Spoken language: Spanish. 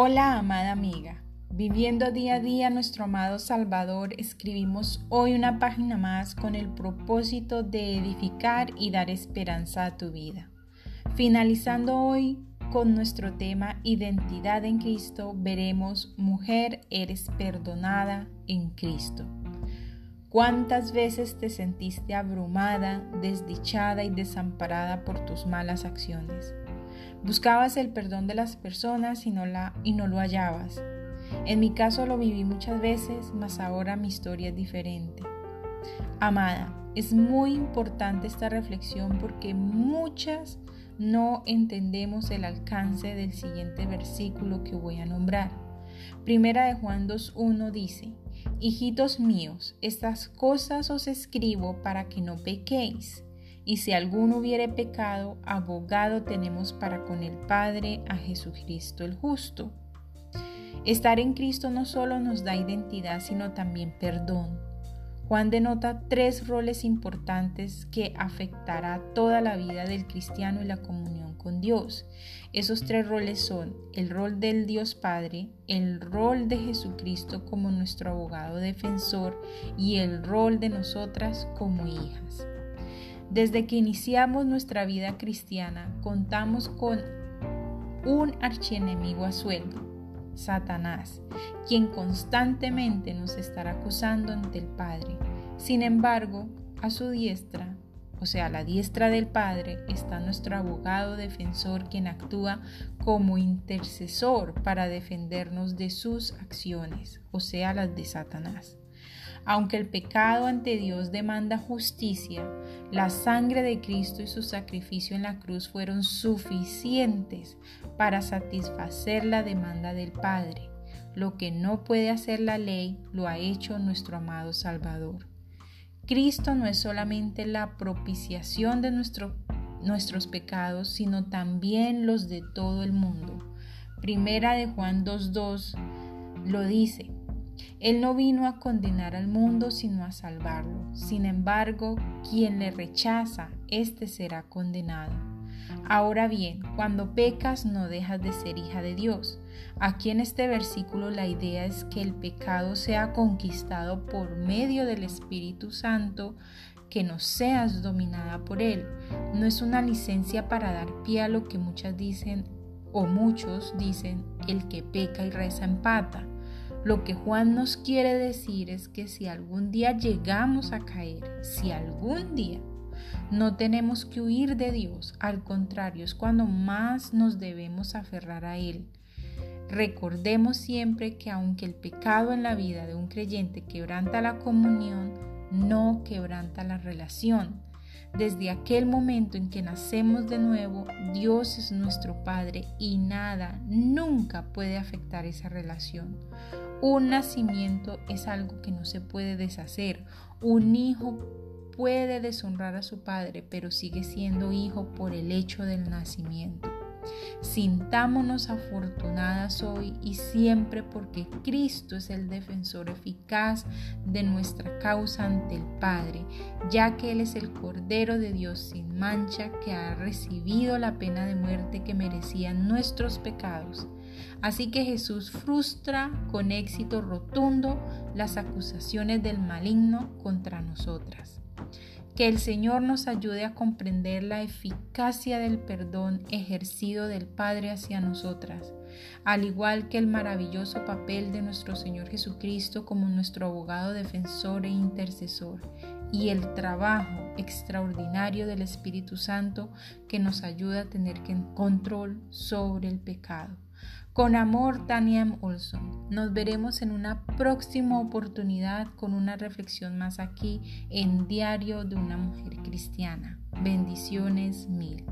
Hola, amada amiga. Viviendo día a día nuestro amado Salvador, escribimos hoy una página más con el propósito de edificar y dar esperanza a tu vida. Finalizando hoy con nuestro tema Identidad en Cristo, veremos Mujer, eres perdonada en Cristo. ¿Cuántas veces te sentiste abrumada, desdichada y desamparada por tus malas acciones? Buscabas el perdón de las personas y no, la, y no lo hallabas. En mi caso lo viví muchas veces, mas ahora mi historia es diferente. Amada, es muy importante esta reflexión porque muchas no entendemos el alcance del siguiente versículo que voy a nombrar. Primera de Juan 2.1 dice, Hijitos míos, estas cosas os escribo para que no pequéis. Y si alguno hubiere pecado, abogado tenemos para con el Padre a Jesucristo el justo. Estar en Cristo no solo nos da identidad, sino también perdón. Juan denota tres roles importantes que afectará toda la vida del cristiano y la comunión con Dios. Esos tres roles son el rol del Dios Padre, el rol de Jesucristo como nuestro abogado defensor y el rol de nosotras como hijas. Desde que iniciamos nuestra vida cristiana, contamos con un archienemigo a sueldo, Satanás, quien constantemente nos estará acusando ante el Padre. Sin embargo, a su diestra, o sea, a la diestra del Padre, está nuestro abogado defensor quien actúa como intercesor para defendernos de sus acciones, o sea, las de Satanás. Aunque el pecado ante Dios demanda justicia, la sangre de Cristo y su sacrificio en la cruz fueron suficientes para satisfacer la demanda del Padre. Lo que no puede hacer la ley lo ha hecho nuestro amado Salvador. Cristo no es solamente la propiciación de nuestros pecados, sino también los de todo el mundo. Primera de Juan 2.2 lo dice, él no vino a condenar al mundo, sino a salvarlo. Sin embargo, quien le rechaza, éste será condenado. Ahora bien, cuando pecas no dejas de ser hija de Dios. Aquí en este versículo la idea es que el pecado sea conquistado por medio del Espíritu Santo, que no seas dominada por él. No es una licencia para dar pie a lo que muchas dicen o muchos dicen, el que peca y reza empata. Lo que Juan nos quiere decir es que si algún día llegamos a caer, si algún día no tenemos que huir de Dios, al contrario, es cuando más nos debemos aferrar a Él. Recordemos siempre que aunque el pecado en la vida de un creyente quebranta la comunión, no quebranta la relación. Desde aquel momento en que nacemos de nuevo, Dios es nuestro Padre y nada, nunca puede afectar esa relación. Un nacimiento es algo que no se puede deshacer. Un hijo puede deshonrar a su padre, pero sigue siendo hijo por el hecho del nacimiento. Sintámonos afortunadas hoy y siempre porque Cristo es el defensor eficaz de nuestra causa ante el Padre, ya que Él es el Cordero de Dios sin mancha que ha recibido la pena de muerte que merecían nuestros pecados Así que Jesús frustra con éxito rotundo las acusaciones del maligno contra nosotras. Que el Señor nos ayude a comprender la eficacia del perdón ejercido del Padre hacia nosotras, al igual que el maravilloso papel de nuestro Señor Jesucristo como nuestro abogado defensor e intercesor, y el trabajo extraordinario del Espíritu Santo que nos ayuda a tener control sobre el pecado. Con amor, Tania. Olson. Nos veremos en una próxima oportunidad con una reflexión más aquí en Diario de una Mujer Cristiana. Bendiciones mil.